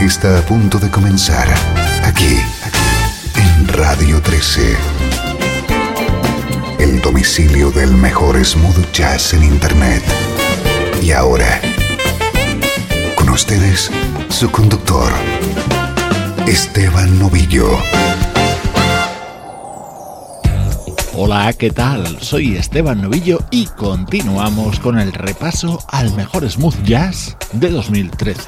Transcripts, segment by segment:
Está a punto de comenzar aquí, en Radio 13. El domicilio del mejor smooth jazz en Internet. Y ahora, con ustedes, su conductor, Esteban Novillo. Hola, ¿qué tal? Soy Esteban Novillo y continuamos con el repaso al mejor smooth jazz de 2013.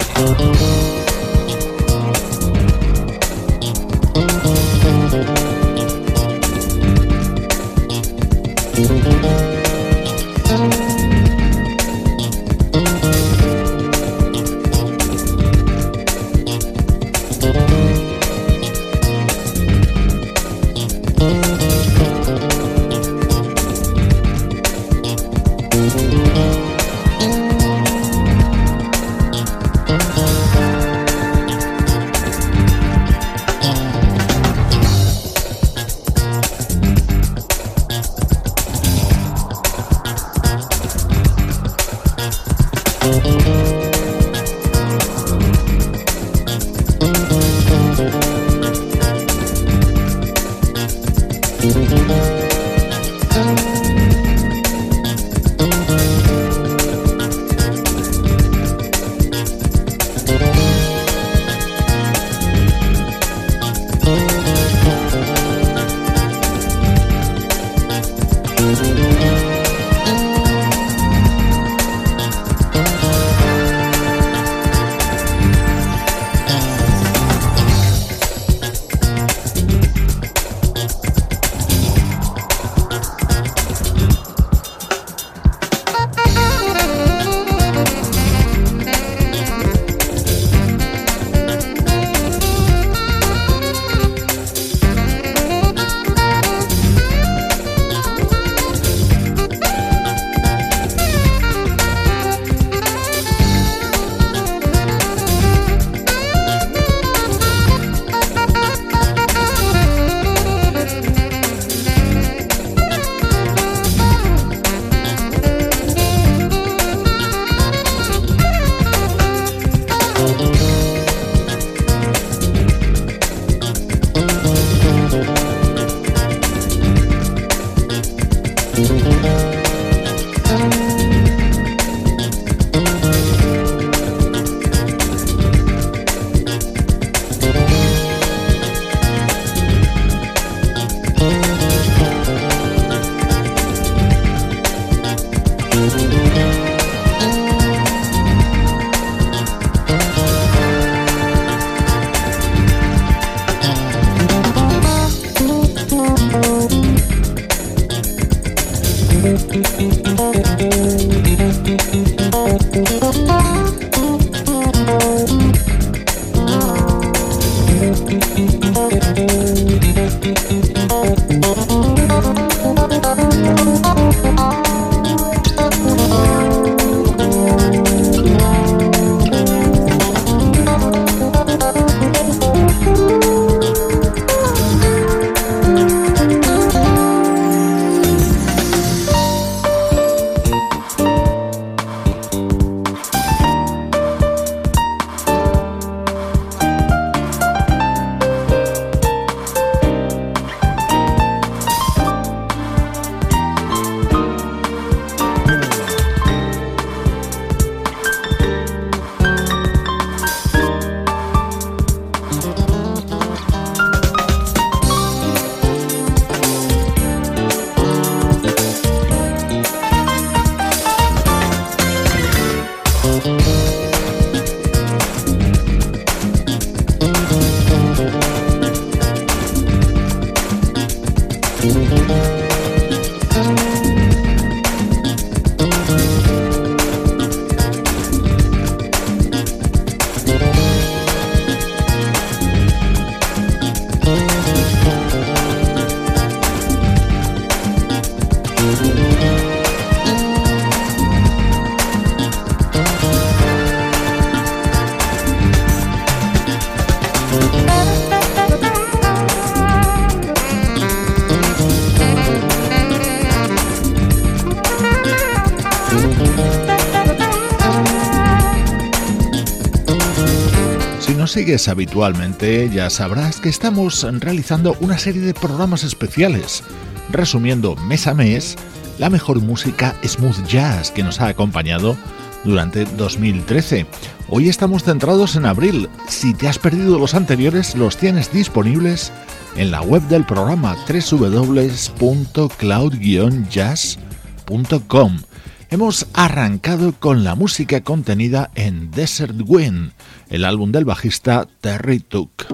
Sigues habitualmente ya sabrás que estamos realizando una serie de programas especiales, resumiendo mes a mes la mejor música smooth jazz que nos ha acompañado durante 2013. Hoy estamos centrados en abril. Si te has perdido los anteriores, los tienes disponibles en la web del programa www.cloud-jazz.com. Hemos arrancado con la música contenida en Desert Wind, el álbum del bajista Terry Took.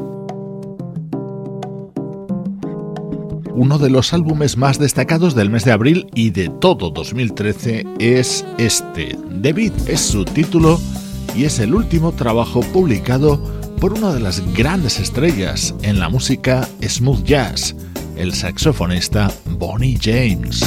Uno de los álbumes más destacados del mes de abril y de todo 2013 es este. David es su título y es el último trabajo publicado por una de las grandes estrellas en la música smooth jazz, el saxofonista Bonnie James.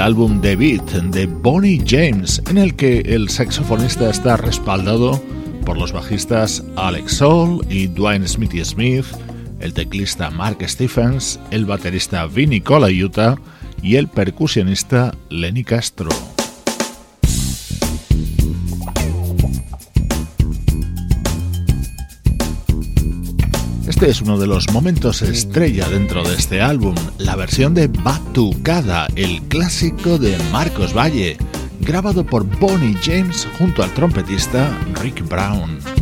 Álbum debut de Bonnie James, en el que el saxofonista está respaldado por los bajistas Alex Soul y Dwayne Smithy Smith, el teclista Mark Stephens, el baterista Vinny Colaiuta y el percusionista Lenny Castro. Este es uno de los momentos estrella dentro de este álbum, la versión de Batucada, el clásico de Marcos Valle, grabado por Bonnie James junto al trompetista Rick Brown.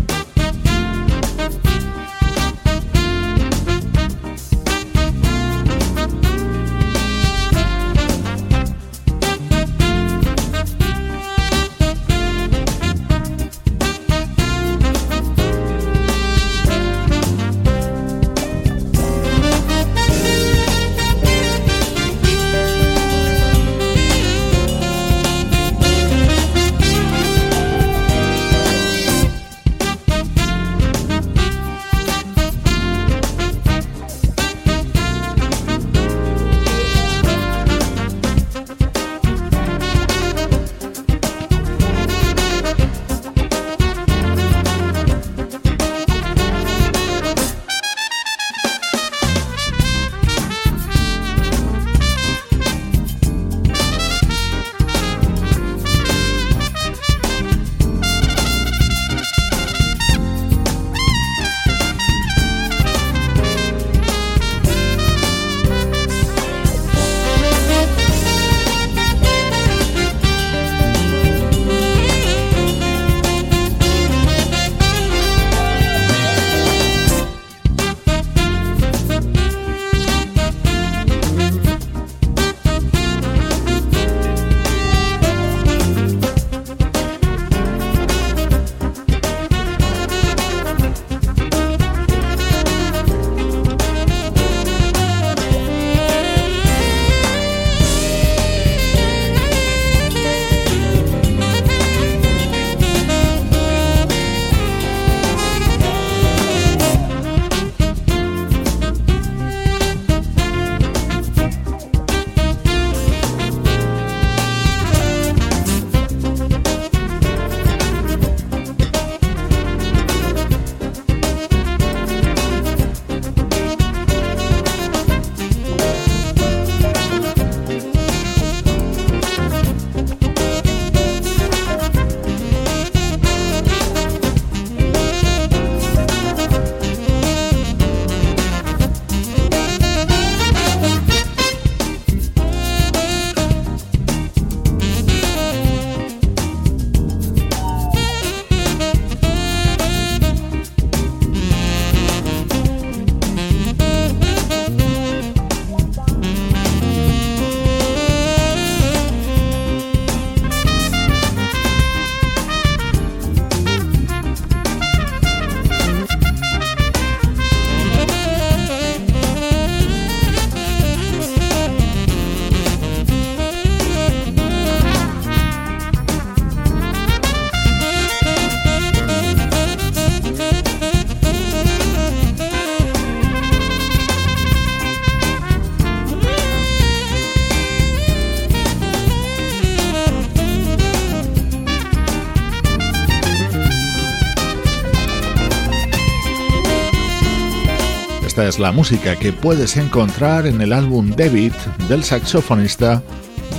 Esta es la música que puedes encontrar en el álbum Debit del saxofonista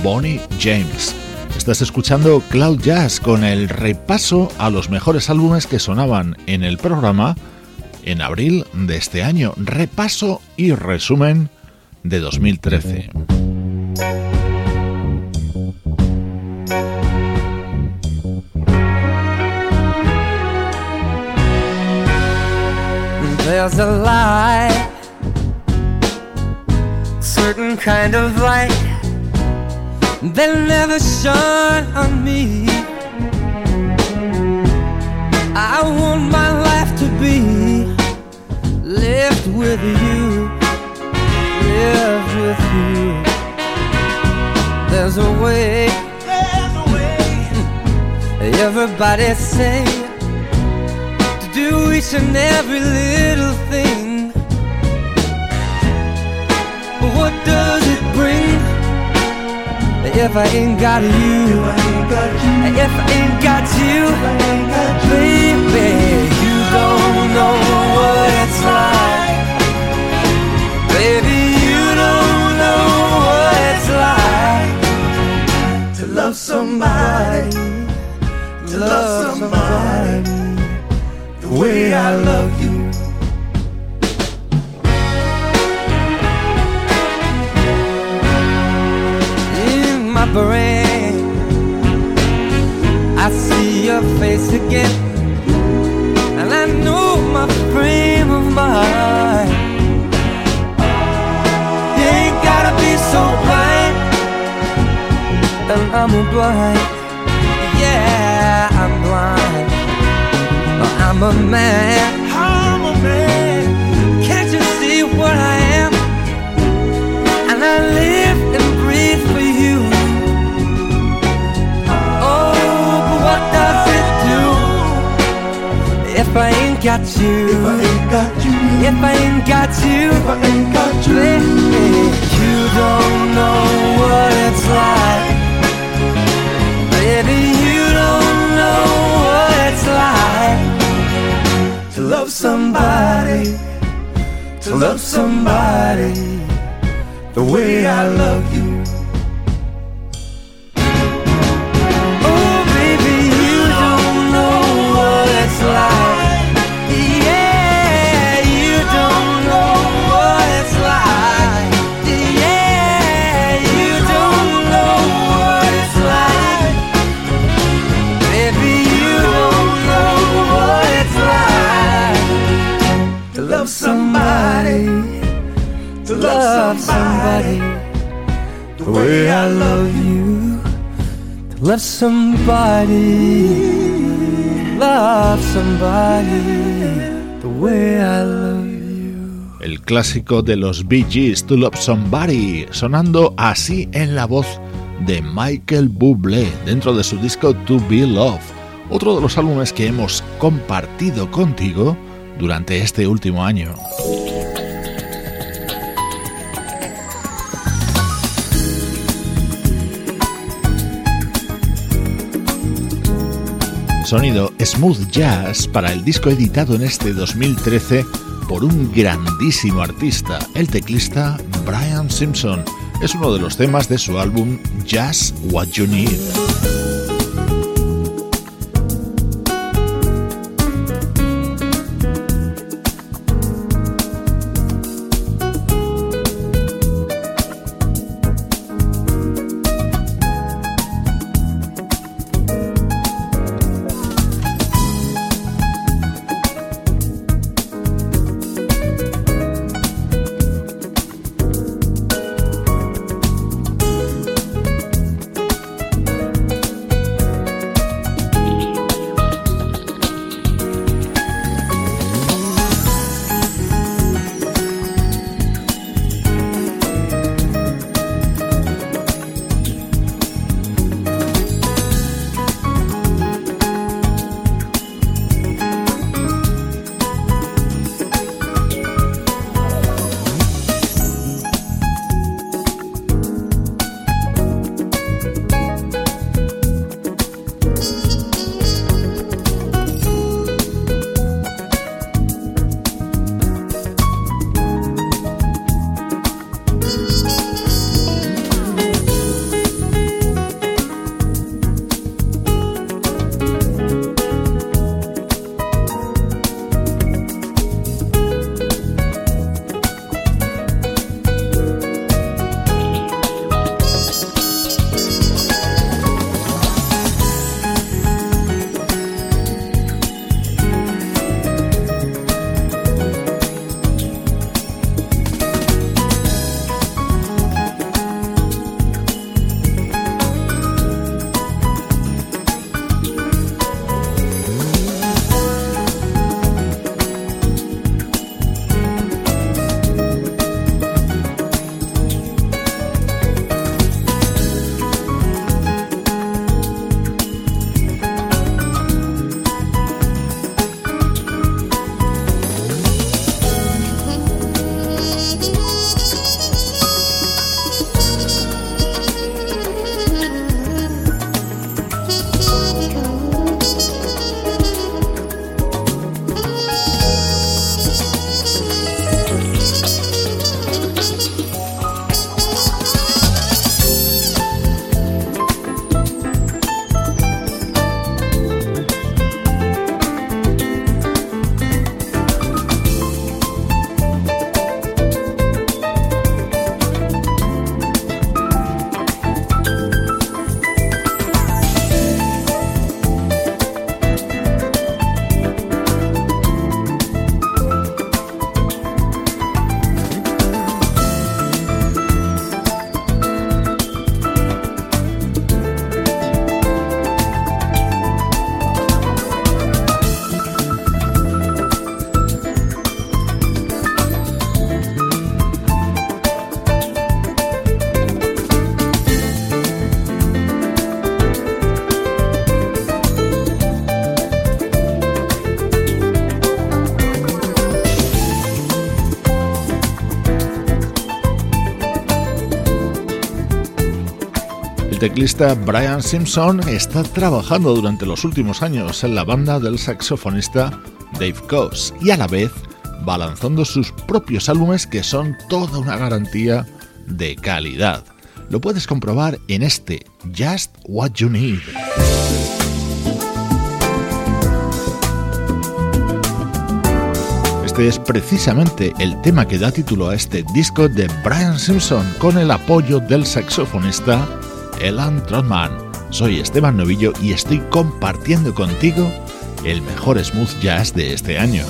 Bonnie James. Estás escuchando Cloud Jazz con el repaso a los mejores álbumes que sonaban en el programa en abril de este año. Repaso y resumen de 2013. There's a light, certain kind of light that never shone on me. I want my life to be lived with you, lived with you. There's a way, there's a way. Everybody say each and every little thing. But what does it bring if I ain't got you? If I ain't got you, baby, you don't know what it's like. Baby, you don't know what it's like to love somebody, to love somebody way I love you. In my brain, I see your face again, and I know my frame of mind. Ain't gotta be so blind, and I'm blind. I'm a man. I'm a man. Can't you see what I am? And I live and breathe for you. Oh, but what does it do if I ain't got you? If I ain't got you. If I ain't got you. If I ain't got you. You don't know what it's like. Love somebody, to love somebody the way I love you. Love somebody, love somebody. El clásico de los Bee Gees, To Love Somebody, sonando así en la voz de Michael Bublé dentro de su disco To Be Love, otro de los álbumes que hemos compartido contigo durante este último año. Sonido smooth jazz para el disco editado en este 2013 por un grandísimo artista, el teclista Brian Simpson. Es uno de los temas de su álbum Jazz What You Need. Teclista Brian Simpson está trabajando durante los últimos años en la banda del saxofonista Dave Coase y a la vez va lanzando sus propios álbumes que son toda una garantía de calidad. Lo puedes comprobar en este Just What You Need. Este es precisamente el tema que da título a este disco de Brian Simpson con el apoyo del saxofonista Elan Trotman. Soy Esteban Novillo y estoy compartiendo contigo el mejor smooth jazz de este año.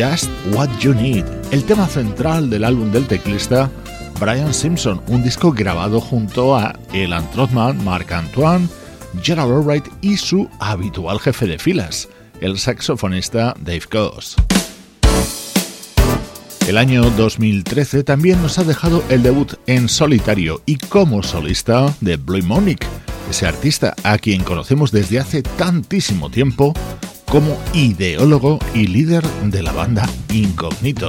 Just What You Need, el tema central del álbum del teclista Brian Simpson, un disco grabado junto a Elan Trotman, Marc Antoine, Gerald Albright y su habitual jefe de filas, el saxofonista Dave Coase. El año 2013 también nos ha dejado el debut en solitario y como solista de Blue Monic, ese artista a quien conocemos desde hace tantísimo tiempo como ideólogo y líder de la banda Incognito.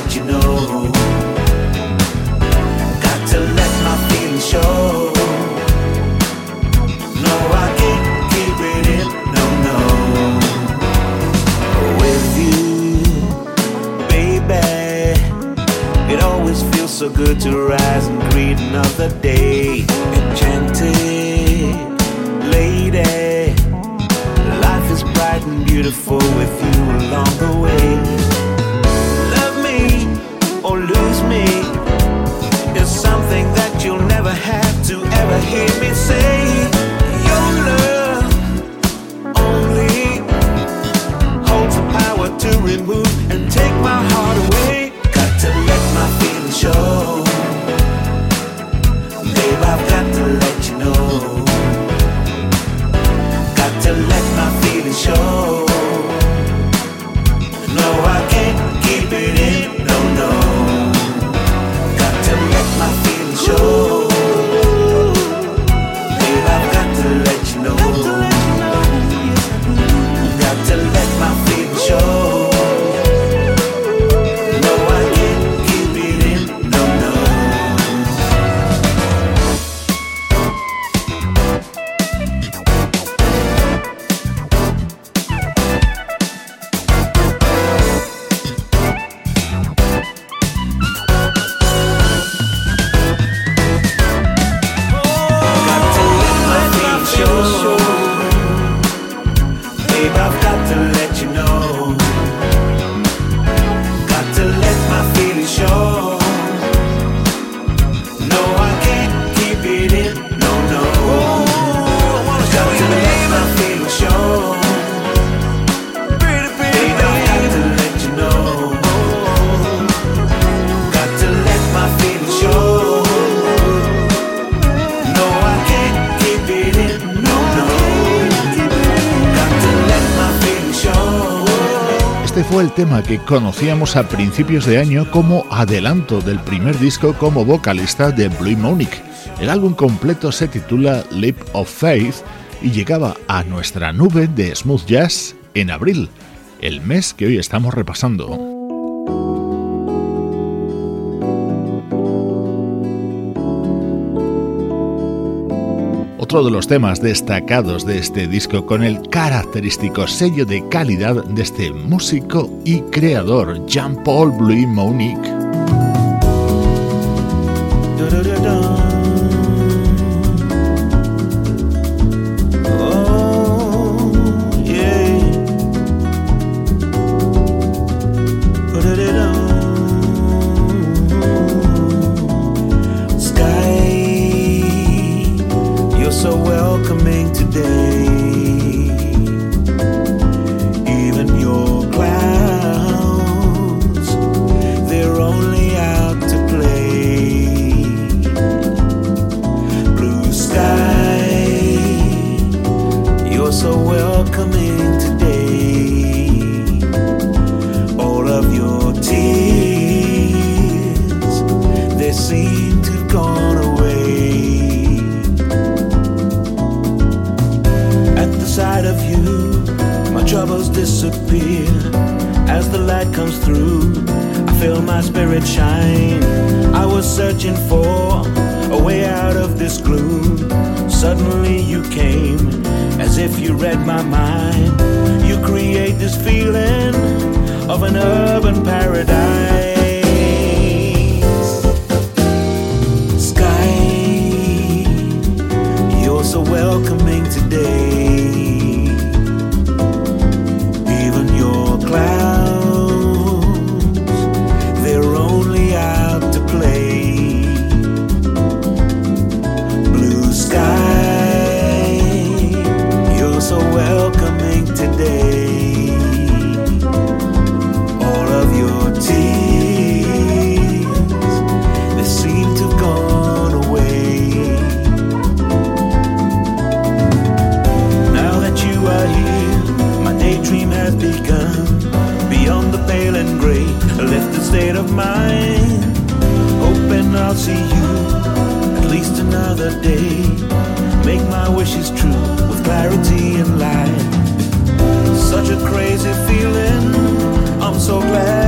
so good to rise and greet another day. Enchanted lady, life is bright and beautiful with you along the way. Love me or lose me is something that you'll never have to ever hear me say. to let you know. Tema que conocíamos a principios de año como adelanto del primer disco como vocalista de Blue Monique. El álbum completo se titula Leap of Faith y llegaba a nuestra nube de smooth jazz en abril, el mes que hoy estamos repasando. Otro de los temas destacados de este disco con el característico sello de calidad de este músico y creador Jean-Paul Blue Monique. Here as the light comes through. I feel my spirit shine. I was searching for a way out of this gloom. Suddenly you came as if you read my mind. You create this feeling of an urban paradise. Sky, you're so welcoming today. See you at least another day. Make my wishes true with clarity and light. Such a crazy feeling. I'm so glad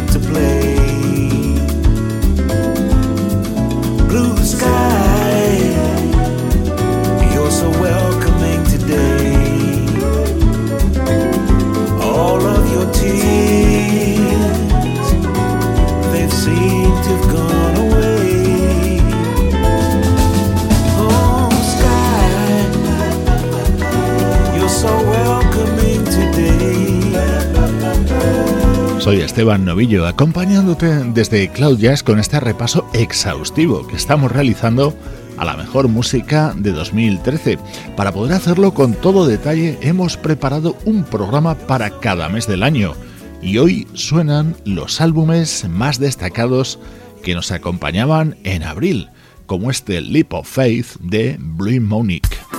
out to play. Esteban Novillo, acompañándote desde Cloud Jazz con este repaso exhaustivo que estamos realizando a la mejor música de 2013. Para poder hacerlo con todo detalle, hemos preparado un programa para cada mes del año y hoy suenan los álbumes más destacados que nos acompañaban en abril, como este Leap of Faith de Blue Monique.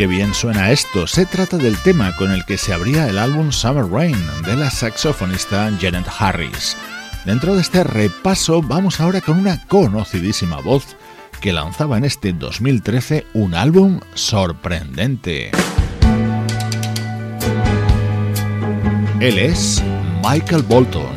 Qué bien suena esto. Se trata del tema con el que se abría el álbum Summer Rain de la saxofonista Janet Harris. Dentro de este repaso vamos ahora con una conocidísima voz que lanzaba en este 2013 un álbum sorprendente. Él es Michael Bolton.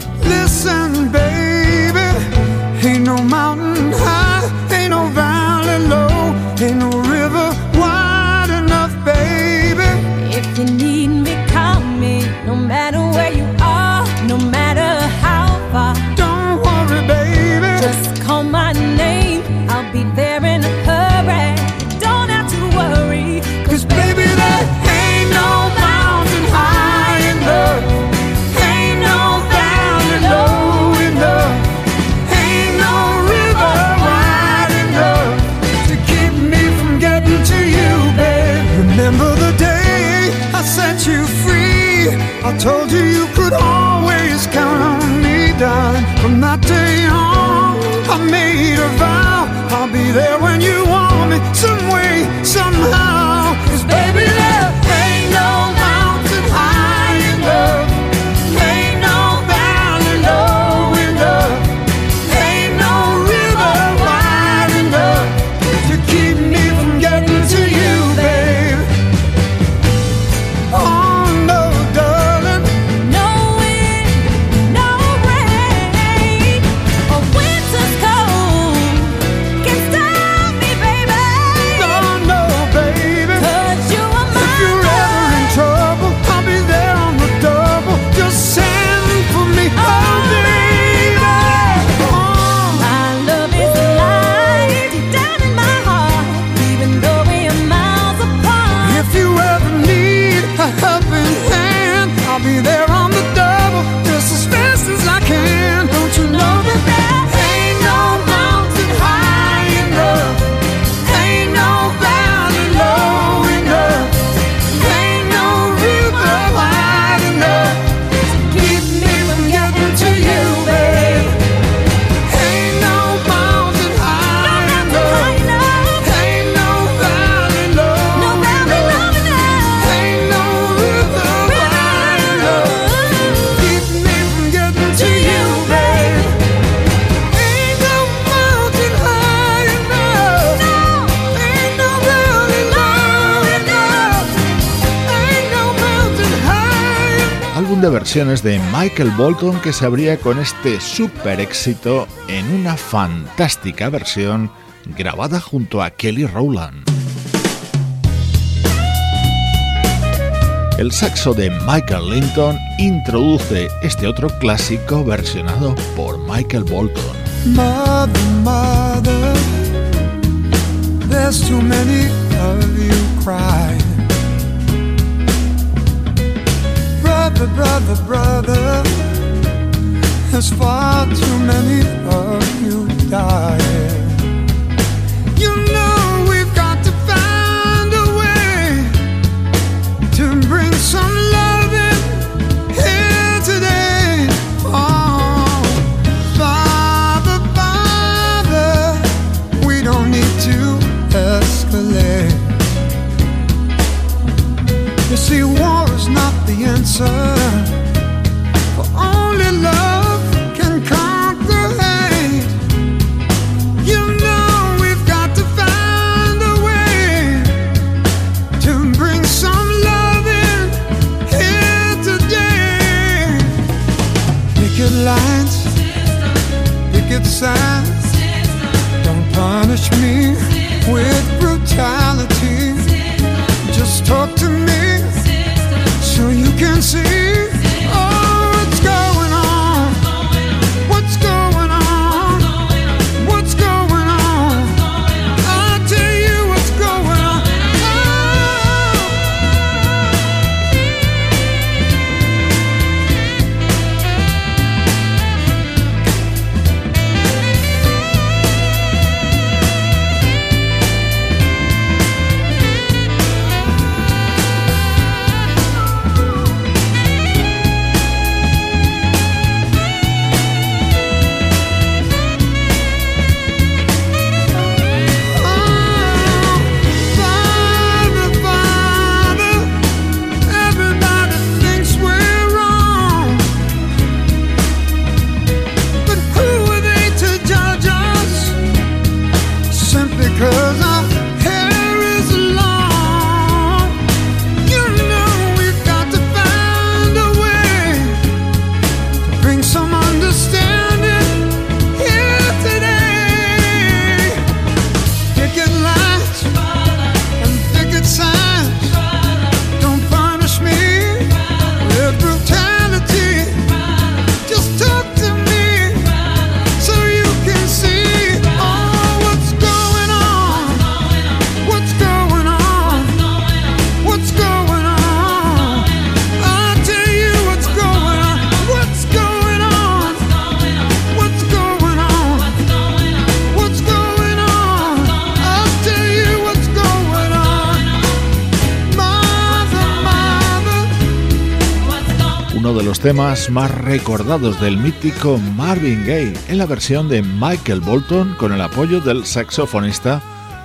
Michael Bolton que se abría con este super éxito en una fantástica versión grabada junto a Kelly Rowland. El saxo de Michael Linton introduce este otro clásico versionado por Michael Bolton. brother, brother, brother. There's far too many of you dying. You know. For only love can conquer hate. You know we've got to find a way to bring some love in here today. Picket lines, picket signs. Don't punish me with brutality. Just talk to me can see. Más recordados del mítico Marvin Gaye en la versión de Michael Bolton con el apoyo del saxofonista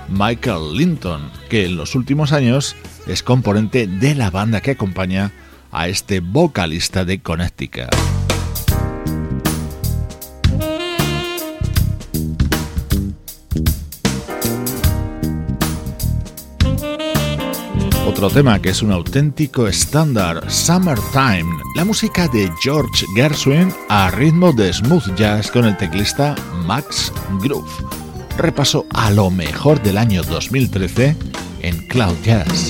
Michael Linton, que en los últimos años es componente de la banda que acompaña a este vocalista de Connecticut. Otro tema que es un auténtico estándar, Summertime, la música de George Gershwin a ritmo de smooth jazz con el teclista Max Groove. Repaso a lo mejor del año 2013 en Cloud Jazz.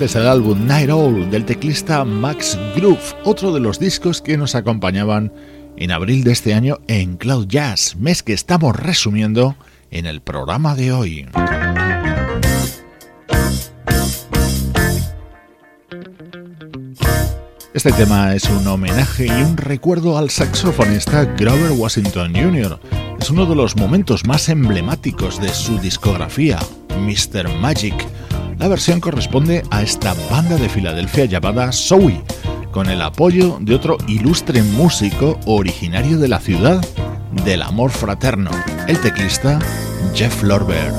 Este es el álbum Night Owl del teclista Max Groove, otro de los discos que nos acompañaban en abril de este año en Cloud Jazz, mes que estamos resumiendo en el programa de hoy. Este tema es un homenaje y un recuerdo al saxofonista Grover Washington Jr. Es uno de los momentos más emblemáticos de su discografía, Mr. Magic. La versión corresponde a esta banda de Filadelfia llamada Zoe, con el apoyo de otro ilustre músico originario de la ciudad del amor fraterno, el teclista Jeff Lorber.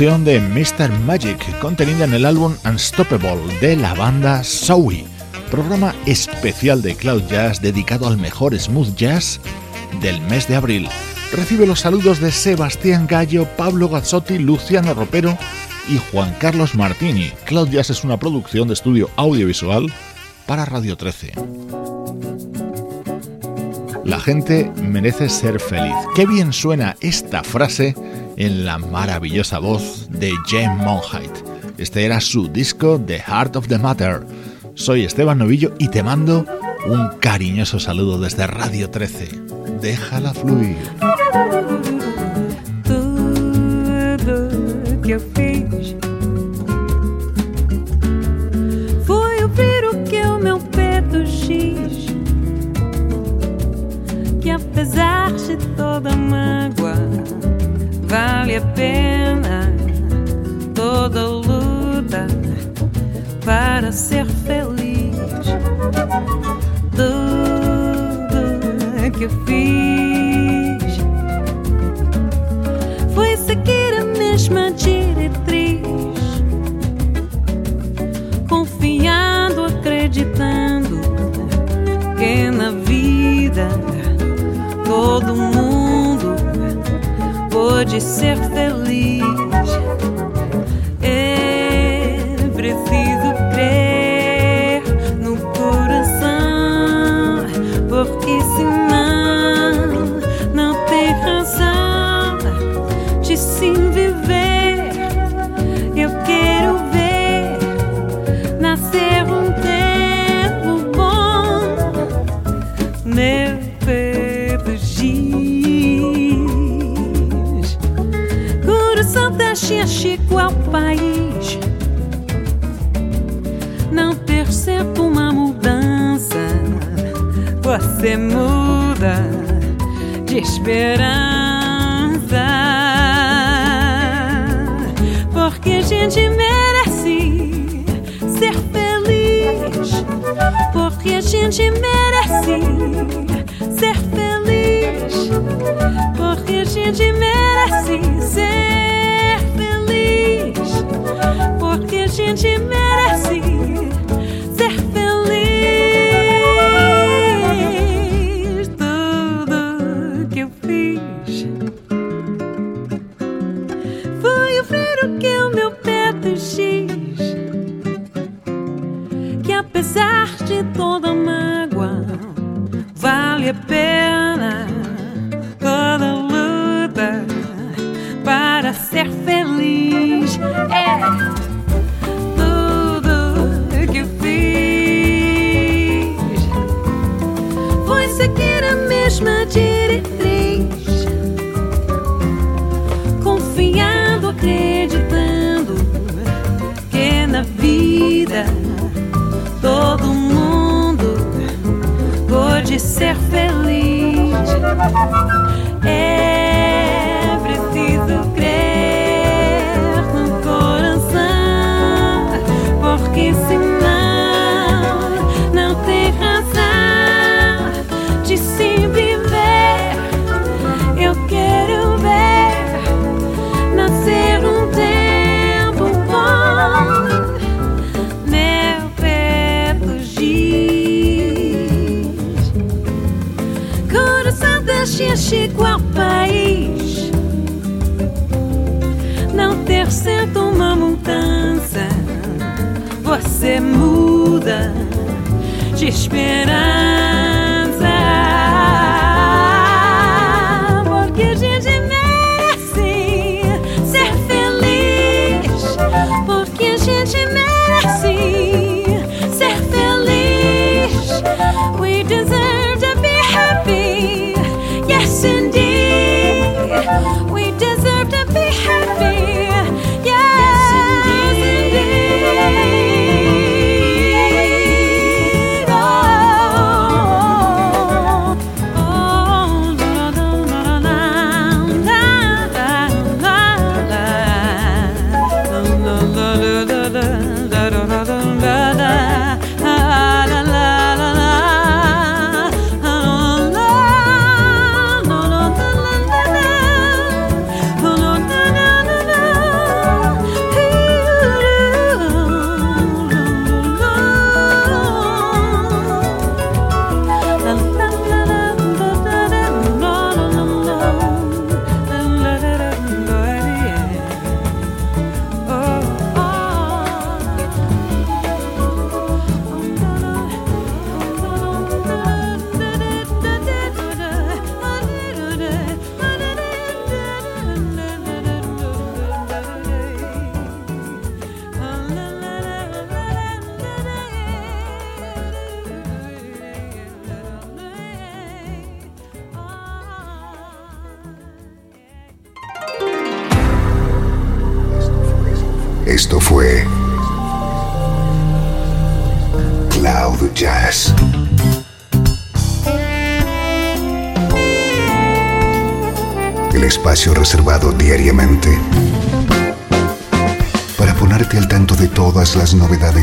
De Mr. Magic contenida en el álbum Unstoppable de la banda Zowie, programa especial de Cloud Jazz dedicado al mejor smooth jazz del mes de abril. Recibe los saludos de Sebastián Gallo, Pablo Gazzotti, Luciano Ropero y Juan Carlos Martini. Cloud Jazz es una producción de estudio audiovisual para Radio 13. La gente merece ser feliz. Qué bien suena esta frase en la maravillosa voz de James Monheit. Este era su disco The Heart of the Matter. Soy Esteban Novillo y te mando un cariñoso saludo desde Radio 13. Déjala fluir. Que. Que apesar de toda mágoa, vale a pena toda luta para ser feliz. Tudo que eu fiz foi seguir a mesma diretriz, confiando, acreditando que na vida todo mundo pode ser feliz. País. Não ter certo uma mudança, você muda de esperança. Porque a gente merece ser feliz. Porque a gente merece ser feliz. Porque a gente merece Porque a gente